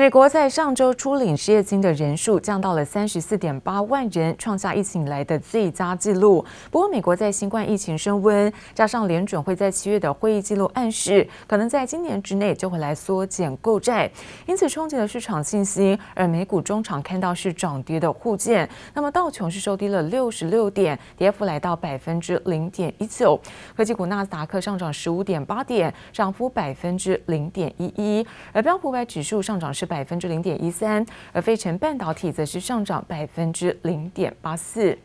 美国在上周初领失业金的人数降到了三十四点八万人，创下疫情以来的最佳纪录。不过，美国在新冠疫情升温，加上联准会在七月的会议记录暗示，可能在今年之内就会来缩减购债，因此冲击了市场信心。而美股中场看到是涨跌的互见，那么道琼是收低了六十六点，跌幅来到百分之零点一九。科技股纳斯达克上涨十五点八点，涨幅百分之零点一一，而标普五百指数上涨是。百分之零点一三，而费城半导体则是上涨百分之零点八四。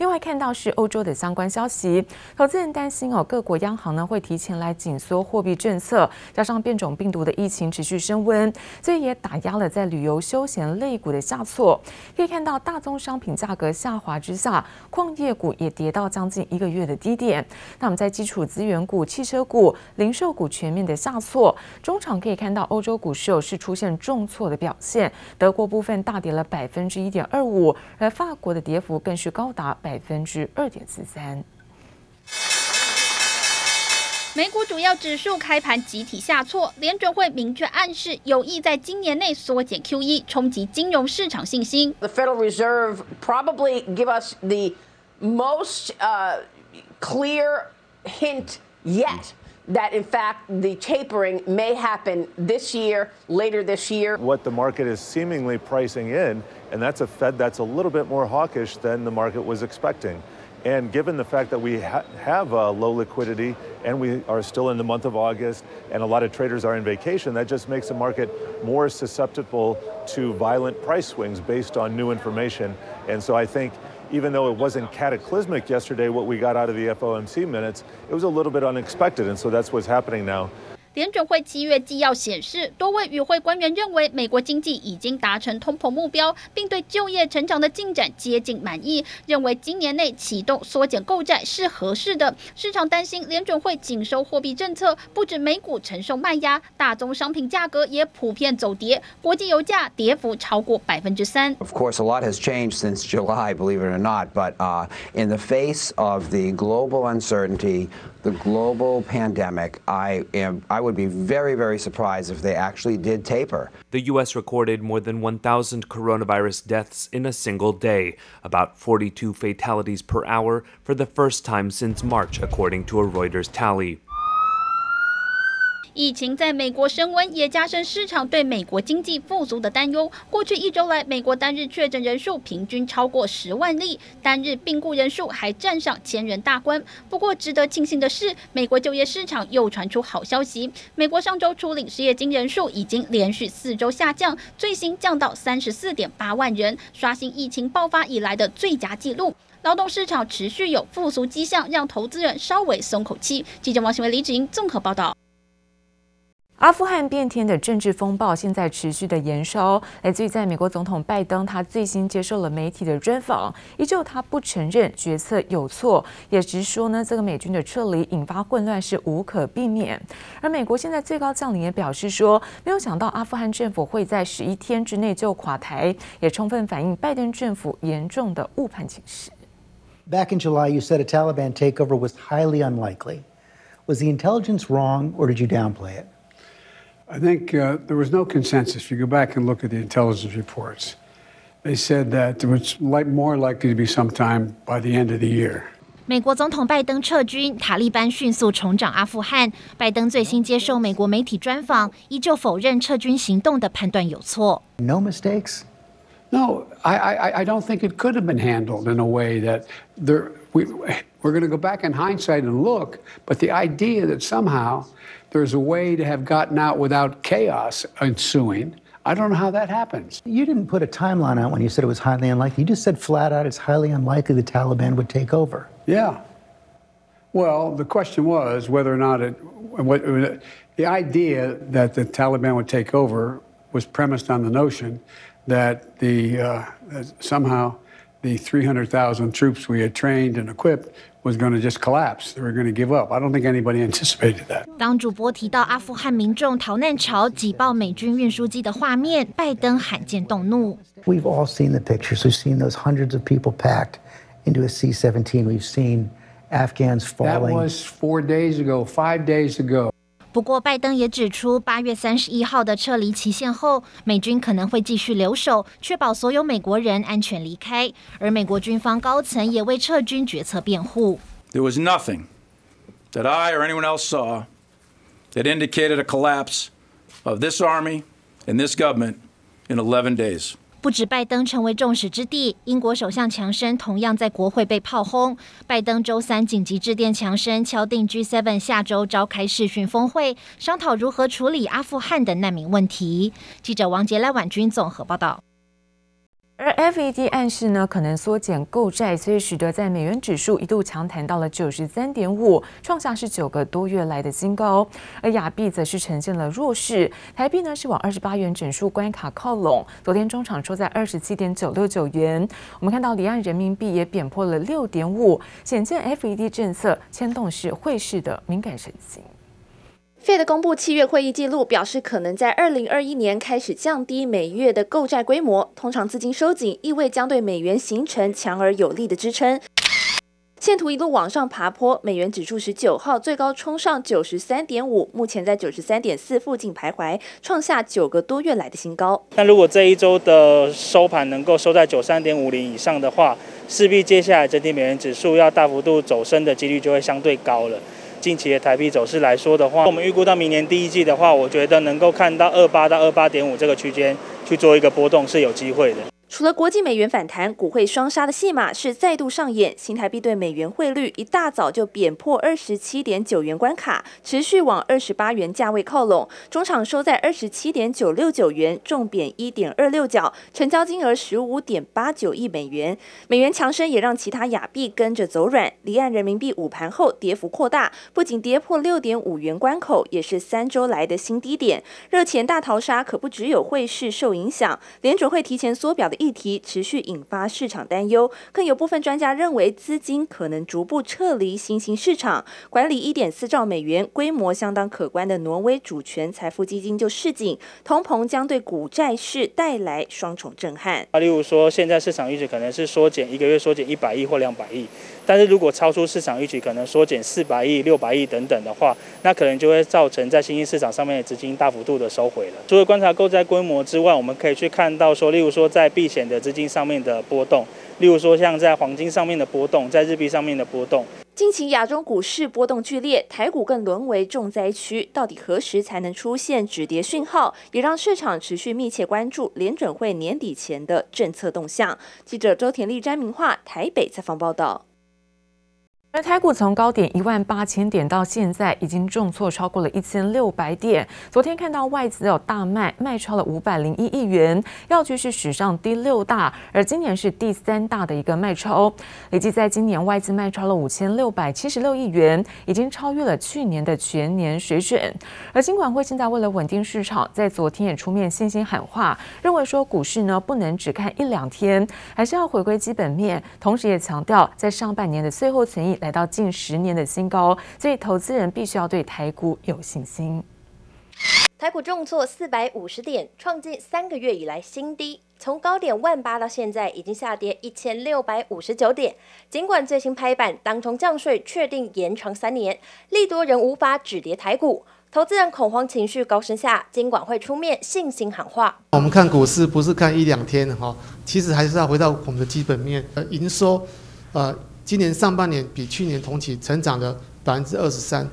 另外看到是欧洲的相关消息，投资人担心哦，各国央行呢会提前来紧缩货币政策，加上变种病毒的疫情持续升温，所以也打压了在旅游休闲类股的下挫。可以看到大宗商品价格下滑之下，矿业股也跌到将近一个月的低点。那我们在基础资源股、汽车股、零售股全面的下挫。中场可以看到欧洲股市有是出现重挫的表现，德国部分大跌了百分之一点二五，而法国的跌幅更是高达。百分之二点四三。美股主要指数开盘集体下挫，联准会明确暗示有意在今年内缩减 QE，冲击金融市场信心。The Federal Reserve probably give us the most uh, clear hint yet that in fact the tapering may happen this year, later this year. What the market is seemingly pricing in and that's a Fed that's a little bit more hawkish than the market was expecting. And given the fact that we ha have uh, low liquidity and we are still in the month of August and a lot of traders are in vacation, that just makes the market more susceptible to violent price swings based on new information. And so I think even though it wasn't cataclysmic yesterday, what we got out of the FOMC minutes, it was a little bit unexpected. And so that's what's happening now. 联准会七月纪要显示，多位与会官员认为美国经济已经达成通膨目标，并对就业成长的进展接近满意，认为今年内启动缩减购债是合适的。市场担心联准会紧收货币政策，不止美股承受卖压，大宗商品价格也普遍走跌，国际油价跌幅超过百分之三。Of course, a lot has changed since July, believe it or not, but uh, in the face of the global uncertainty. the global pandemic, I am I would be very very surprised if they actually did taper. The US recorded more than 1000 coronavirus deaths in a single day, about 42 fatalities per hour for the first time since March according to a Reuters tally. 疫情在美国升温，也加深市场对美国经济复苏的担忧。过去一周来，美国单日确诊人数平均超过十万例，单日病故人数还站上千人大关。不过，值得庆幸的是，美国就业市场又传出好消息。美国上周初领失业金人数已经连续四周下降，最新降到三十四点八万人，刷新疫情爆发以来的最佳纪录。劳动市场持续有复苏迹象，让投资人稍微松口气。记者王新伟、李芷莹综合报道。阿富汗变天的政治风暴现在持续的延烧，来自于在美国总统拜登，他最新接受了媒体的专访，依旧他不承认决策有错，也直说呢，这个美军的撤离引发混乱是无可避免。而美国现在最高将领也表示说，没有想到阿富汗政府会在十一天之内就垮台，也充分反映拜登政府严重的误判情势。Back in July, you said a Taliban takeover was highly unlikely. Was the intelligence wrong, or did you downplay it? I think uh, there was no consensus. If you go back and look at the intelligence reports, they said that it was like more likely to be sometime by the end of the year. 美国总统拜登撤军，塔利班迅速重掌阿富汗。拜登最新接受美国媒体专访，依旧否认撤军行动的判断有错。No mistakes. No, I, I, I don't think it could have been handled in a way that there. We, we're going to go back in hindsight and look, but the idea that somehow there's a way to have gotten out without chaos ensuing. I don't know how that happens. You didn't put a timeline out when you said it was highly unlikely. You just said flat out it's highly unlikely the Taliban would take over. Yeah. Well, the question was whether or not it, what, the idea that the Taliban would take over was premised on the notion that the uh, that somehow the 300,000 troops we had trained and equipped was going to just collapse. They were going to give up. I don't think anybody anticipated that. 当主播提到阿富汗民众逃难潮挤爆美军运输机的画面，拜登罕见动怒。We've all seen the pictures. We've seen those hundreds of people packed into a C-17. We've seen Afghans falling. That was four days ago, five days ago. 不过，拜登也指出，八月三十一号的撤离期限后，美军可能会继续留守，确保所有美国人安全离开。而美国军方高层也为撤军决策辩护。There was nothing that I or anyone else saw that indicated a collapse of this army and this government in 11 days. 不止拜登成为众矢之的，英国首相强生同样在国会被炮轰。拜登周三紧急致电强生，敲定 G7 下周召开视讯峰会，商讨如何处理阿富汗的难民问题。记者王杰、赖婉君综合报道。而 FED 暗示呢，可能缩减购债，所以使得在美元指数一度强弹到了九十三点五，创下是九个多月来的新高。而亚币则是呈现了弱势，台币呢是往二十八元整数关卡靠拢，昨天中场收在二十七点九六九元。我们看到离岸人民币也贬破了六点五，显见 FED 政策牵动是汇市的敏感神经。Fed 公布七月会议记录，表示可能在二零二一年开始降低每月的购债规模。通常资金收紧，意味将对美元形成强而有力的支撑。线图一路往上爬坡，美元指数十九号最高冲上九十三点五，目前在九十三点四附近徘徊，创下九个多月来的新高。那如果这一周的收盘能够收在九三点五零以上的话，势必接下来整体美元指数要大幅度走升的几率就会相对高了。近期的台币走势来说的话，我们预估到明年第一季的话，我觉得能够看到二八到二八点五这个区间去做一个波动是有机会的。除了国际美元反弹，股汇双杀的戏码是再度上演。新台币对美元汇率一大早就贬破二十七点九元关卡，持续往二十八元价位靠拢。中场收在二十七点九六九元，重贬一点二六角，成交金额十五点八九亿美元。美元强升也让其他亚币跟着走软。离岸人民币午盘后跌幅扩大，不仅跌破六点五元关口，也是三周来的新低点。热钱大逃杀可不只有汇市受影响，联准会提前缩表的。议题持续引发市场担忧，更有部分专家认为资金可能逐步撤离新兴市场。管理一点四兆美元、规模相当可观的挪威主权财富基金就示警，通膨将对股债市带来双重震撼。例如说，现在市场预期可能是缩减一个月缩减一百亿或两百亿，但是如果超出市场预期，可能缩减四百亿、六百亿等等的话，那可能就会造成在新兴市场上面的资金大幅度的收回了。除了观察购债规模之外，我们可以去看到说，例如说在避险的资金上面的波动，例如说像在黄金上面的波动，在日币上面的波动。近期亚洲股市波动剧烈，台股更沦为重灾区。到底何时才能出现止跌讯号？也让市场持续密切关注联准会年底前的政策动向。记者周田丽、詹明化台北采访报道。而台股从高点一万八千点到现在，已经重挫超过了一千六百点。昨天看到外资有大卖，卖超了五百零一亿元，要居是史上第六大，而今年是第三大的一个卖超。累计在今年外资卖超了五千六百七十六亿元，已经超越了去年的全年水准。而金管会现在为了稳定市场，在昨天也出面信心喊话，认为说股市呢不能只看一两天，还是要回归基本面，同时也强调在上半年的最后存益。来到近十年的新高，所以投资人必须要对台股有信心。台股重挫四百五十点，创近三个月以来新低，从高点万八到现在已经下跌一千六百五十九点。尽管最新拍板当中降税确定延长三年，利多仍无法止跌台股。投资人恐慌情绪高升下，金管会出面信心喊话。我们看股市不是看一两天哈，其实还是要回到我们的基本面，呃，营收，呃。今年上半年比去年同期成长了百分之二十三，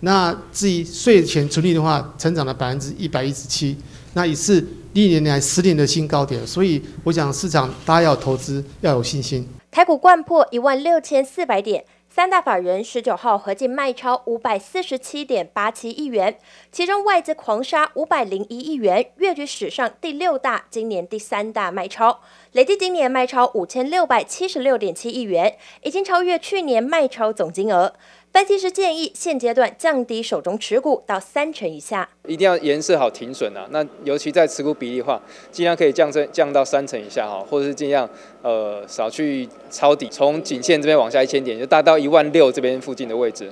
那至于税前纯利的话，成长了百分之一百一十七，那也是历年来十年的新高点，所以我想市场大家要投资要有信心。台股贯破一万六千四百点。三大法人十九号合计卖超五百四十七点八七亿元，其中外资狂杀五百零一亿元，跃居史上第六大，今年第三大卖超，累计今年卖超五千六百七十六点七亿元，已经超越去年卖超总金额。分析师建议，现阶段降低手中持股到三成以下，一定要颜色好停损啊。那尤其在持股比例的话，尽量可以降成降到三成以下哈，或者是尽量呃少去抄底，从颈线这边往下一千点，就大到一万六这边附近的位置，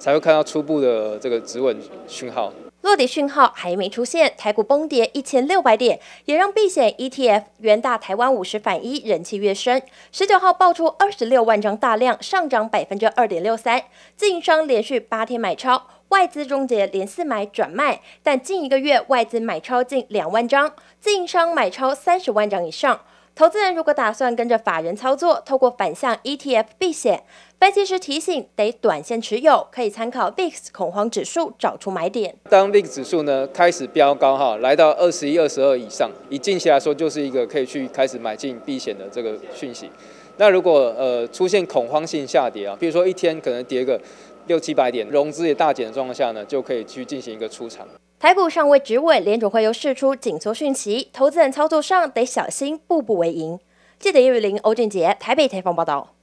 才会看到初步的这个止稳讯号。落底讯号还没出现，台股崩跌一千六百点，也让避险 ETF 元大台湾五十反一人气跃升。十九号爆出二十六万张大量，上涨百分之二点六三。自营商连续八天买超，外资终结连四买转卖，但近一个月外资买超近两万张，自营商买超三十万张以上。投资人如果打算跟着法人操作，透过反向 ETF 避险，分析师提醒得短线持有，可以参考 VIX 恐慌指数找出买点。当 VIX 指数呢开始飙高哈，来到二十一、二十二以上，以近期来说就是一个可以去开始买进避险的这个讯息。那如果呃出现恐慌性下跌啊，比如说一天可能跌个六七百点，融资也大减的状况下呢，就可以去进行一个出场。台股尚未止稳，联储会又释出紧缩讯息，投资人操作上得小心，步步为营。记者叶雨林、欧俊杰台北采访报道。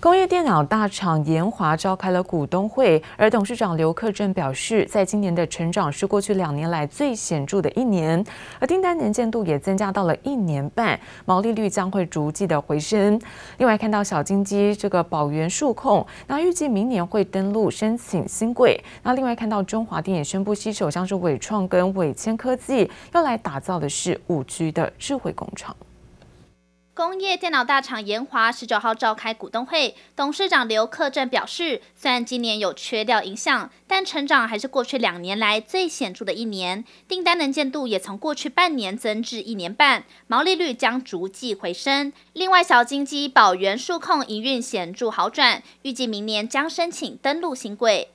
工业电脑大厂研华召开了股东会，而董事长刘克正表示，在今年的成长是过去两年来最显著的一年，而订单年见度也增加到了一年半，毛利率将会逐季的回升。另外，看到小金鸡这个宝元数控，那预计明年会登录申请新柜。那另外看到中华电也宣布携手像是伟创跟伟千科技，要来打造的是五 G 的智慧工厂。工业电脑大厂研华十九号召开股东会，董事长刘克正表示，虽然今年有缺料影响，但成长还是过去两年来最显著的一年，订单能见度也从过去半年增至一年半，毛利率将逐季回升。另外，小金鸡宝元数控营运显著好转，预计明年将申请登录新柜。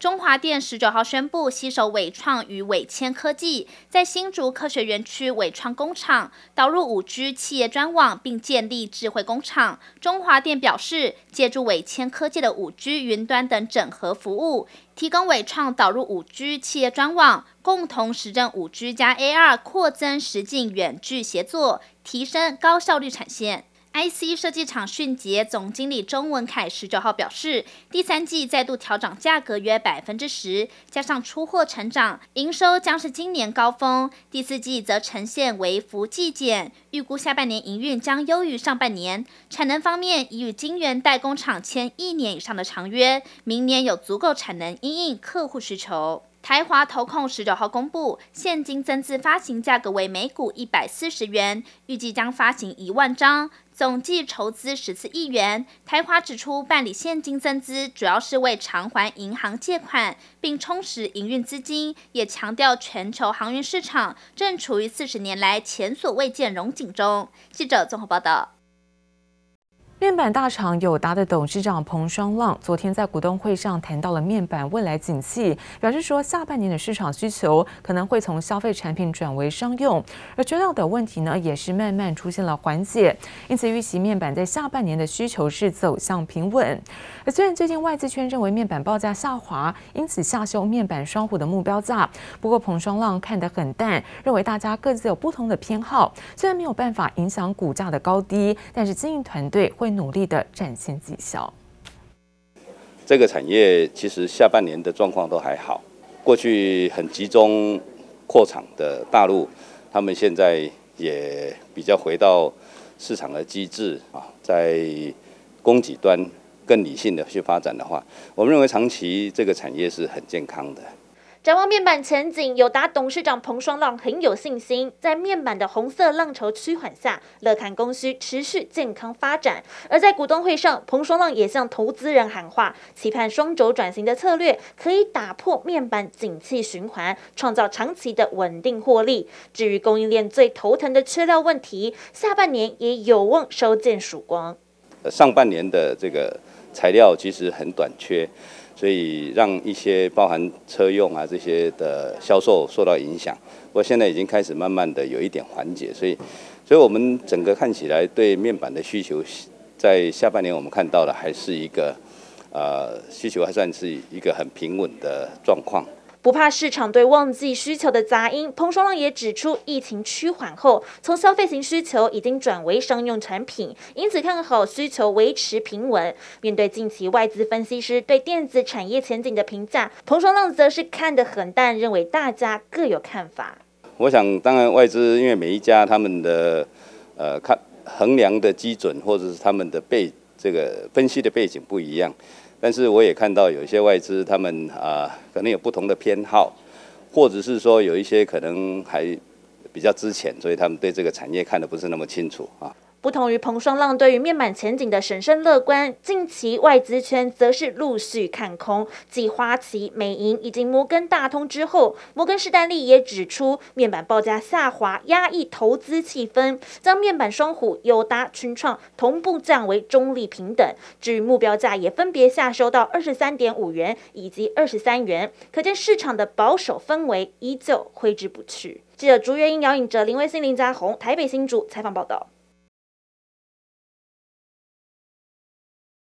中华电十九号宣布携手伟创与伟千科技，在新竹科学园区伟创工厂导入五 G 企业专网，并建立智慧工厂。中华电表示，借助伟千科技的五 G 云端等整合服务，提供伟创导入五 G 企业专网，共同实证五 G 加 AR 扩增实境远距协作，提升高效率产线。IC 设计厂迅捷总经理钟文凯十九号表示，第三季再度调涨价格约百分之十，加上出货成长，营收将是今年高峰。第四季则呈现为负季减，预估下半年营运将优于上半年。产能方面，已与晶圆代工厂签一年以上的长约，明年有足够产能因应客户需求。台华投控十九号公布，现金增资发行价格为每股一百四十元，预计将发行一万张。总计筹资十四亿元。台华指出，办理现金增资主要是为偿还银行借款，并充实营运资金，也强调全球航运市场正处于四十年来前所未见融景中。记者综合报道。面板大厂友达的董事长彭双浪昨天在股东会上谈到了面板未来景气，表示说下半年的市场需求可能会从消费产品转为商用，而缺料的问题呢也是慢慢出现了缓解，因此预期面板在下半年的需求是走向平稳。虽然最近外资圈认为面板报价下滑，因此下修面板双虎的目标价，不过彭双浪看得很淡，认为大家各自有不同的偏好，虽然没有办法影响股价的高低，但是经营团队会。努力的展现绩效。这个产业其实下半年的状况都还好。过去很集中扩厂的大陆，他们现在也比较回到市场的机制啊，在供给端更理性的去发展的话，我们认为长期这个产业是很健康的。展望面板前景，友达董事长彭双浪很有信心，在面板的红色浪潮趋缓下，乐看供需持续健康发展。而在股东会上，彭双浪也向投资人喊话，期盼双轴转型的策略可以打破面板景气循环，创造长期的稳定获利。至于供应链最头疼的缺料问题，下半年也有望收见曙光。上半年的这个材料其实很短缺。所以让一些包含车用啊这些的销售受到影响，不过现在已经开始慢慢的有一点缓解，所以，所以我们整个看起来对面板的需求，在下半年我们看到的还是一个，呃，需求还算是一个很平稳的状况。不怕市场对旺季需求的杂音，彭双浪也指出，疫情趋缓后，从消费型需求已经转为商用产品，因此看好需求维持平稳。面对近期外资分析师对电子产业前景的评价，彭双浪则是看得很淡，认为大家各有看法。我想，当然外资因为每一家他们的呃看衡量的基准或者是他们的背这个分析的背景不一样。但是我也看到有一些外资，他们啊可能有不同的偏好，或者是说有一些可能还比较之前，所以他们对这个产业看的不是那么清楚啊。不同于彭双浪对于面板前景的审慎乐观，近期外资圈则是陆续看空。继花旗、美银以及摩根大通之后，摩根士丹利也指出，面板报价下滑压抑投资气氛，将面板双虎友达、群创同步降为中立平等。至于目标价也分别下修到二十三点五元以及二十三元，可见市场的保守氛围依旧挥之不去。记者朱月英、姚颖哲、林威信、林家宏，台北新竹采访报道。